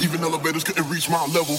Even elevators couldn't reach my level.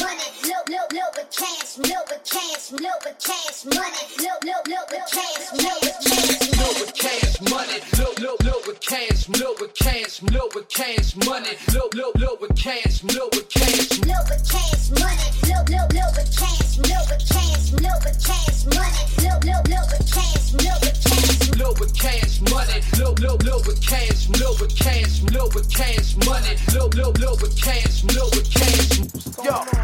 Money, look, look, look with cash, look with cash, look with cash money, look, look, look with cash, look with cash. Look with cash money, look, look, look with cash, look with cash, look with cash money, look, look, look with cash, look with cash. Look with cash money, look, look, look with cash, look with cash, look with cash money, look, look, look with cash, look with cash. Look with cash money, look, look, look with cash, look with cash, look with cash money, look, look, look with cash, look with cash. Yo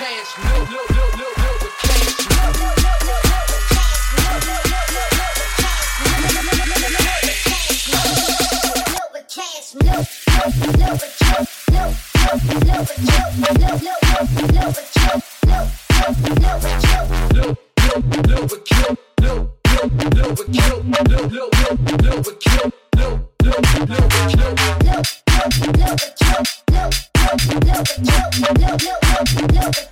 cash, no, no, no, no, look with cash, look, look, look, look with cash, look, look, look with cash. Look, look, look with kill, look, look, look with kill, look, look, look, look with kill, look, look, look with kill. Look, look, look with kill, look, look, look with kill, look,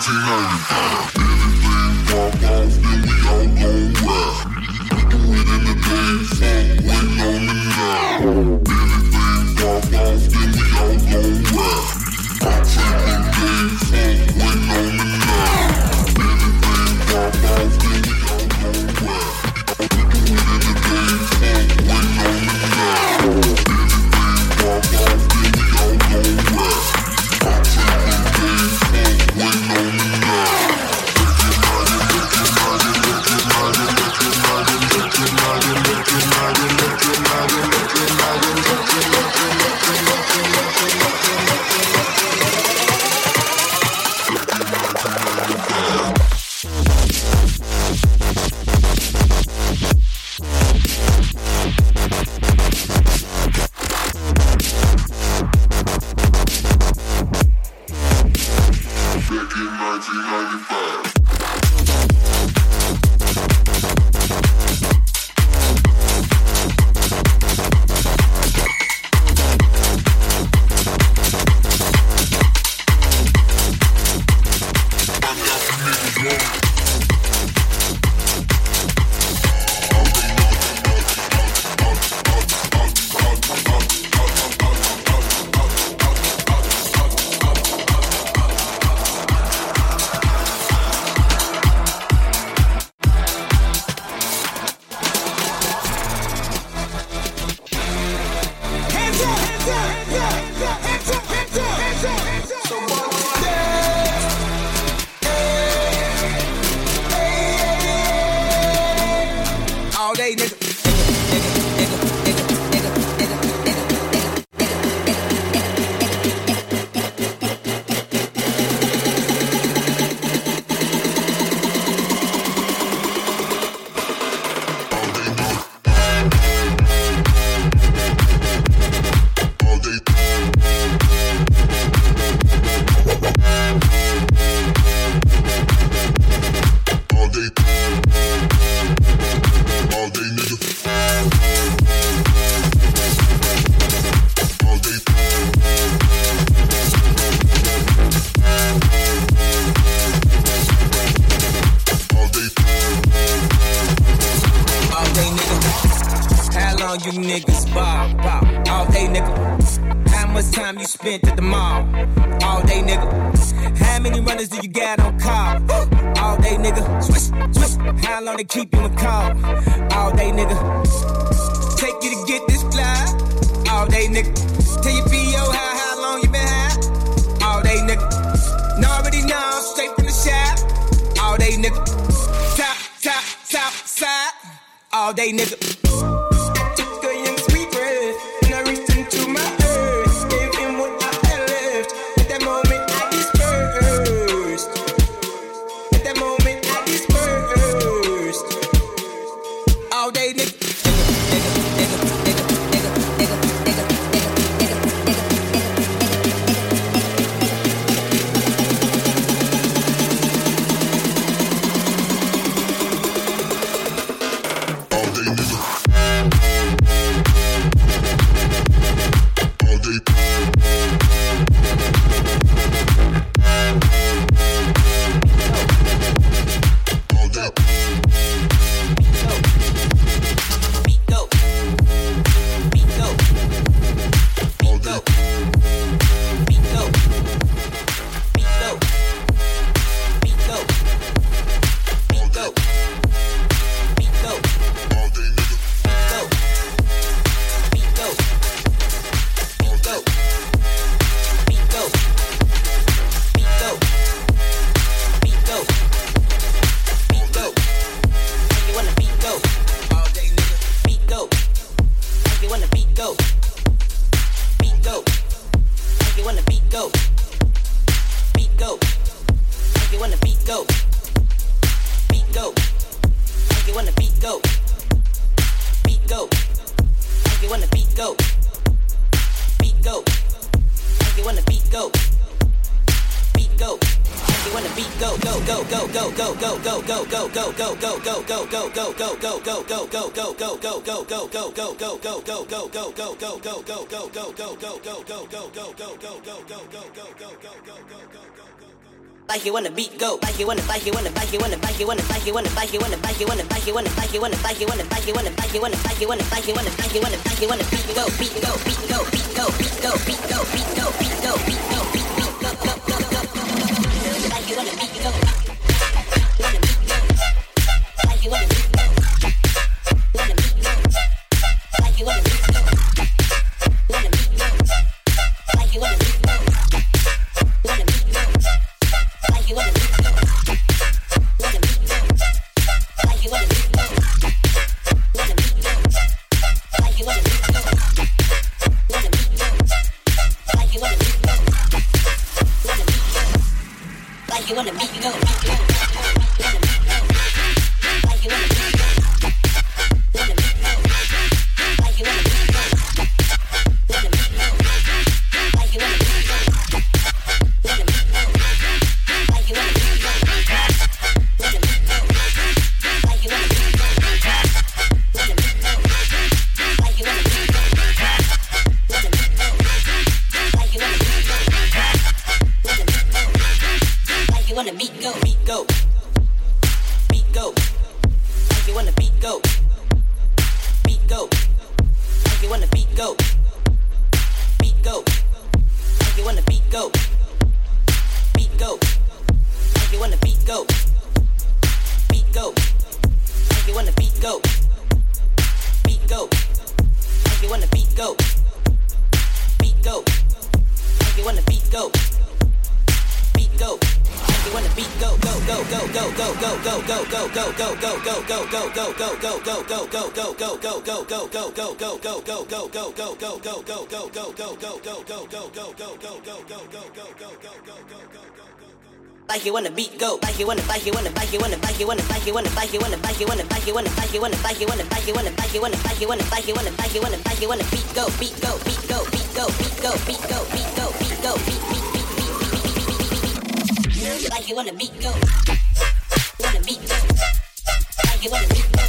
Imagine Like you wanna beat go like you wanna like you wanna like you wanna like you wanna like you wanna like you wanna like you wanna like you wanna like you wanna like you wanna like you wanna like you wanna like you wanna like you wanna like you wanna like you wanna beat go beat go beat go beat go beat go beat go beat go beat go beat go beat go beat go beat go like you wanna beat go go go go go go go go go go go go go go go go go go go go like you wanna beat go like you wanna bike you wanna bike you wanna bike you wanna bike you wanna bike you wanna bike you wanna bike you wanna bike you wanna bike you wanna bike you wanna bike you wanna bike you wanna bike you wanna bike you wanna bike you wanna beat go beat go beat go beat go beat go beat go beat go beat go beat beat beat beat beat beat beat like you wanna beat go wanna beat go like you wanna beat go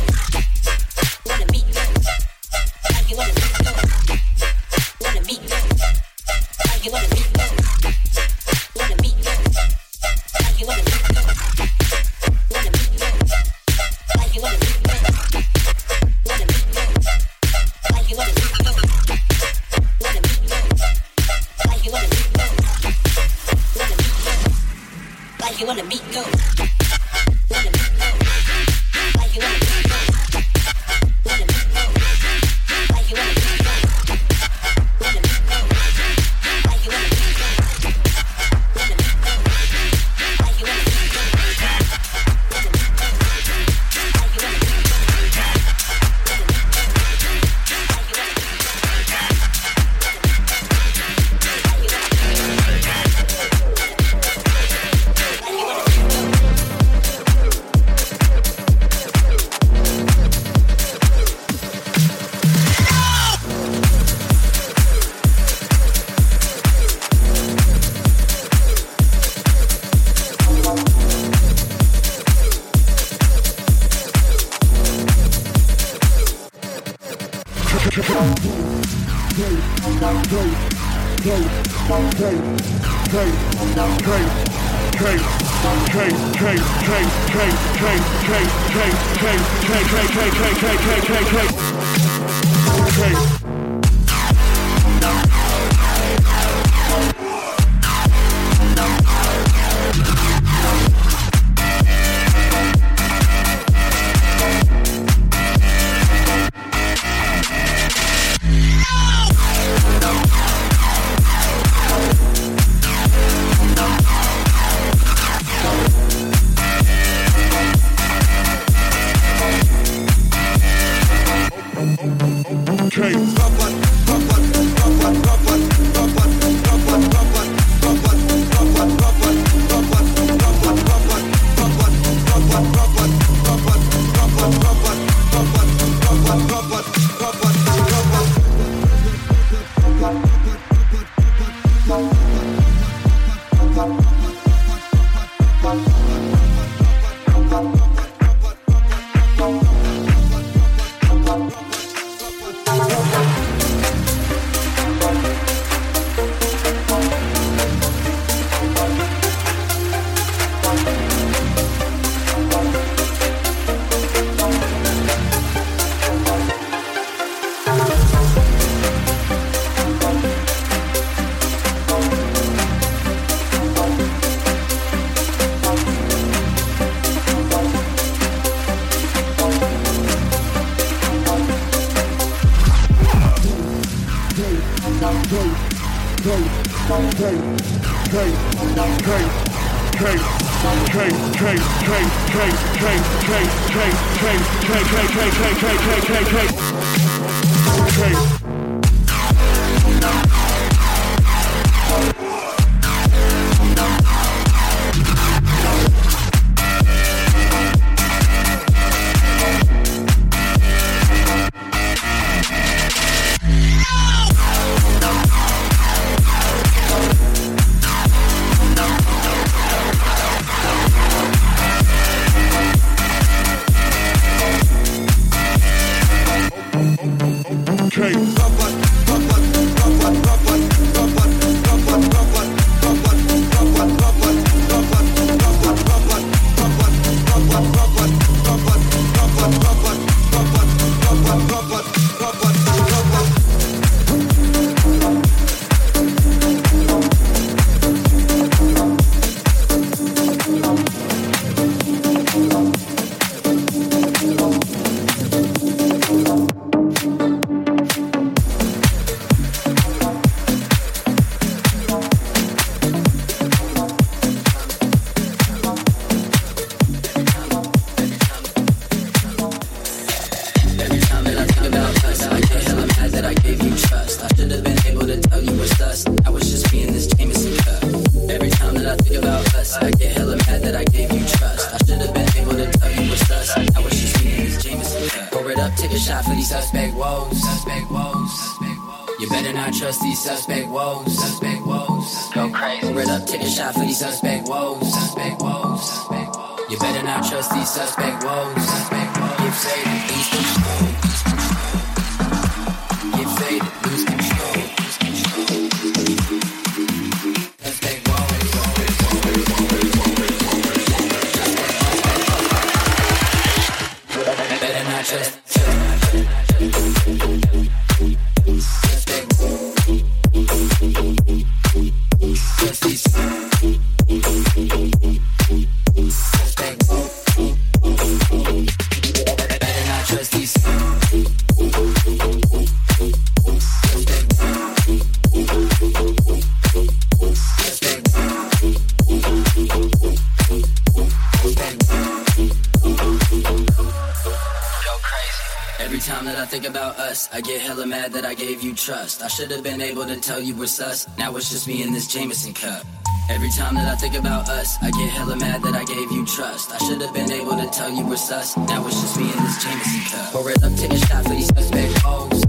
trust. I should have been able to tell you we're sus. Now it's just me and this Jameson cup. Every time that I think about us, I get hella mad that I gave you trust. I should have been able to tell you we're sus. Now it's just me and this Jameson cup. Pour it up, take a shot for these suspect hoes,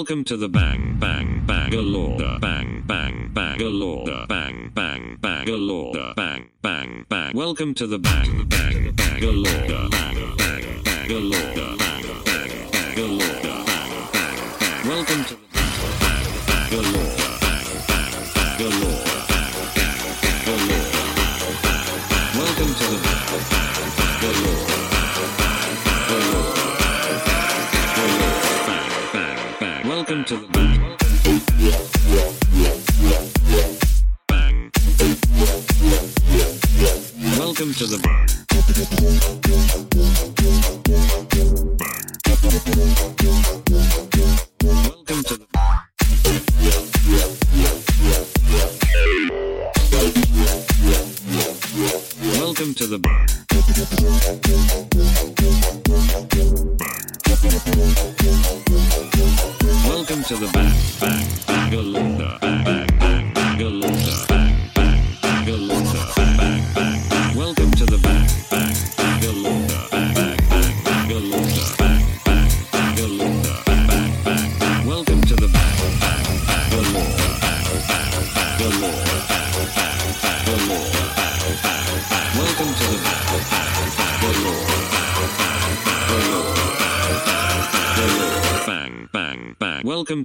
Welcome to the Bang Bang Bangalore. Bang Bang Bangalore. Bang Bang Bangalore. Bang Bang Bang. Welcome to the Bang Bang Bangalore. Bang Bang Bangalore. Bang Bang Bangalore. to the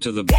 to the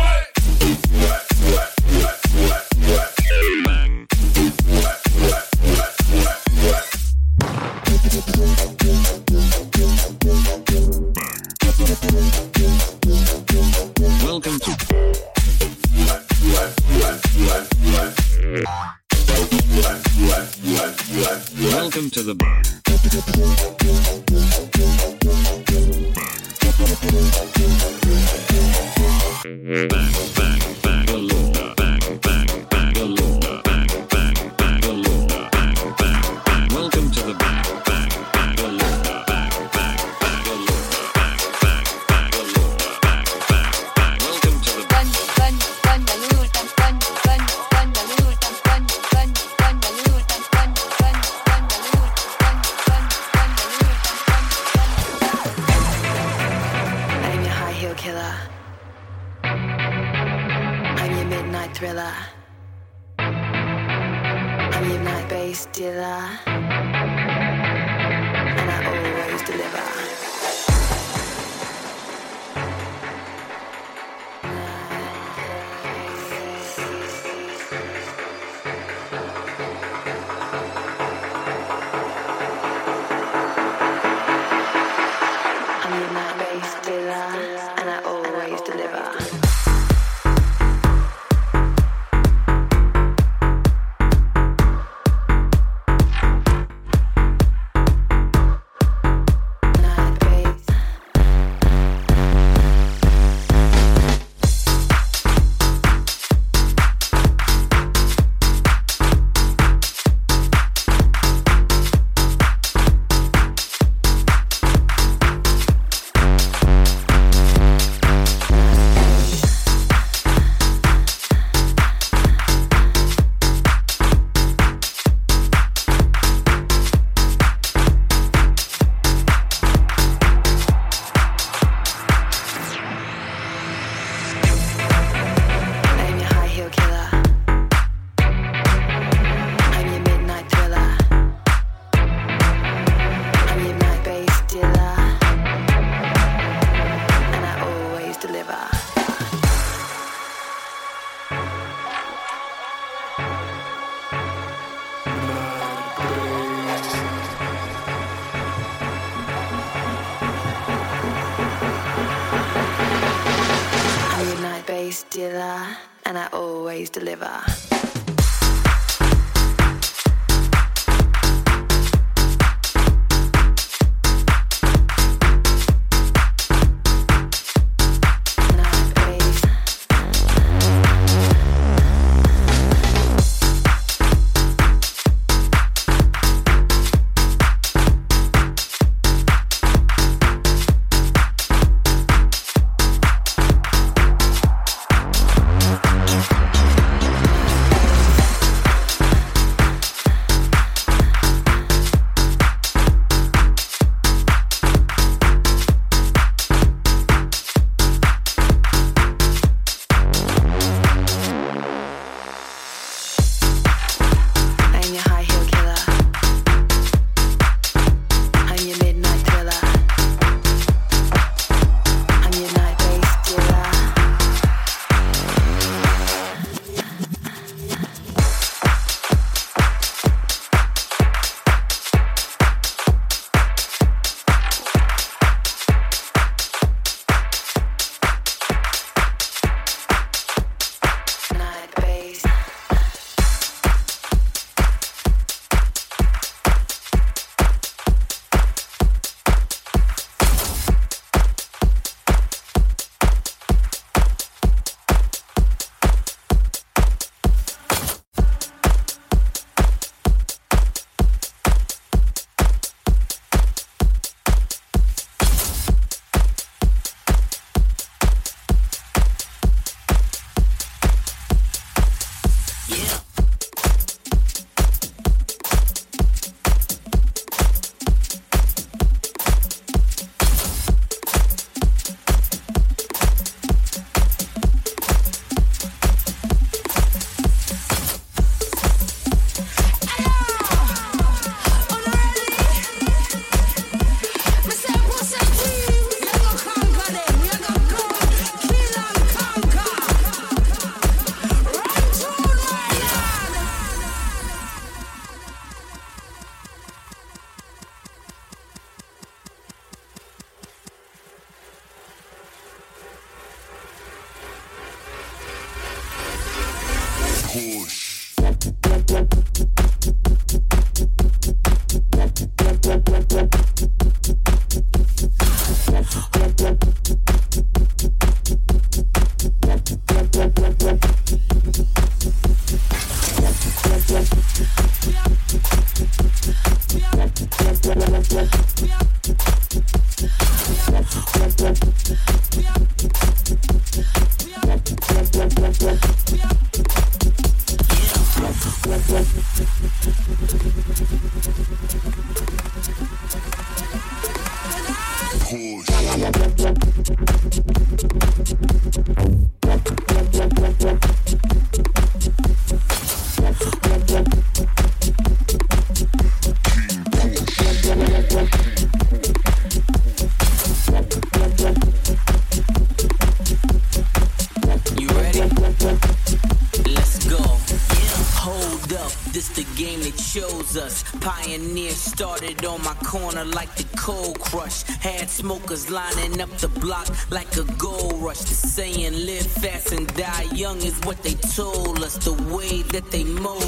lining up the block like a gold rush. The saying live fast and die young is what they told us. The way that they mold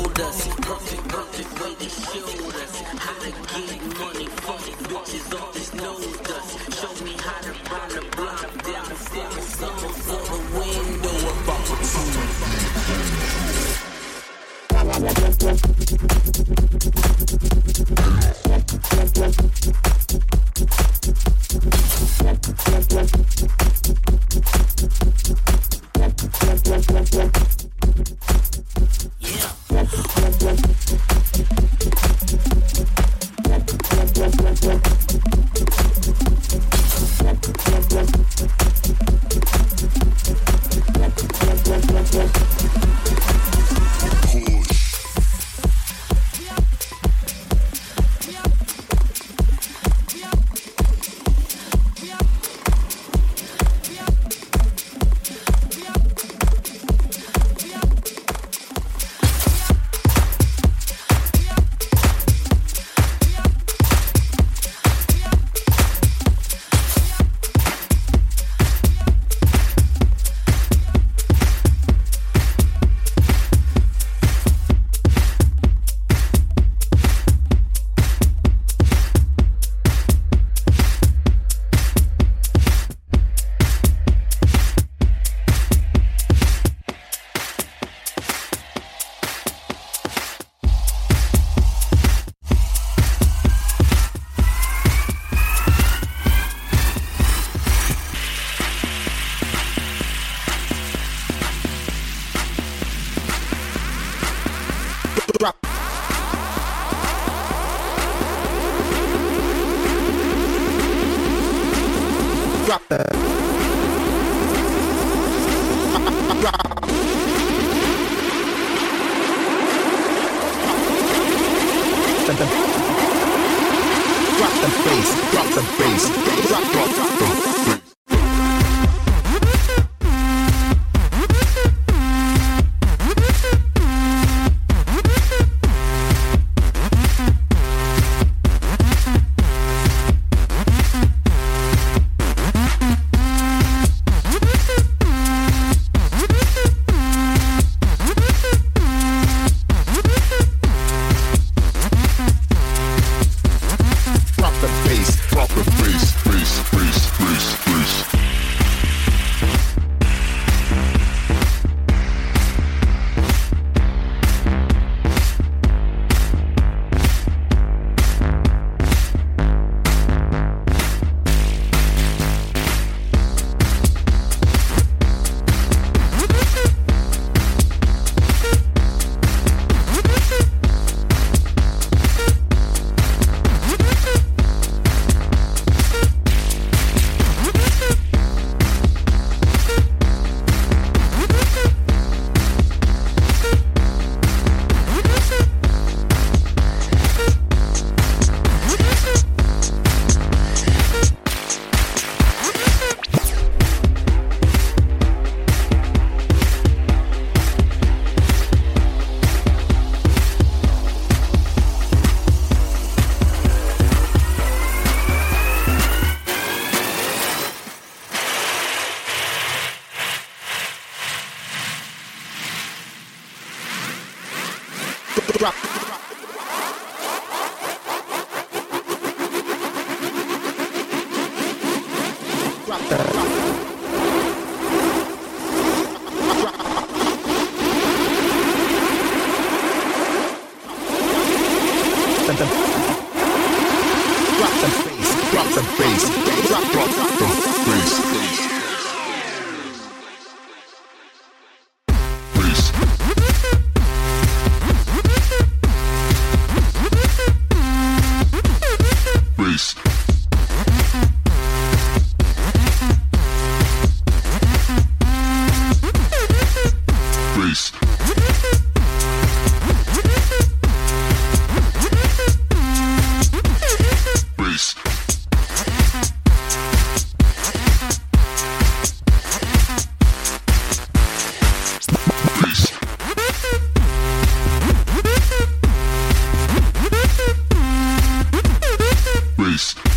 face.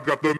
I've got the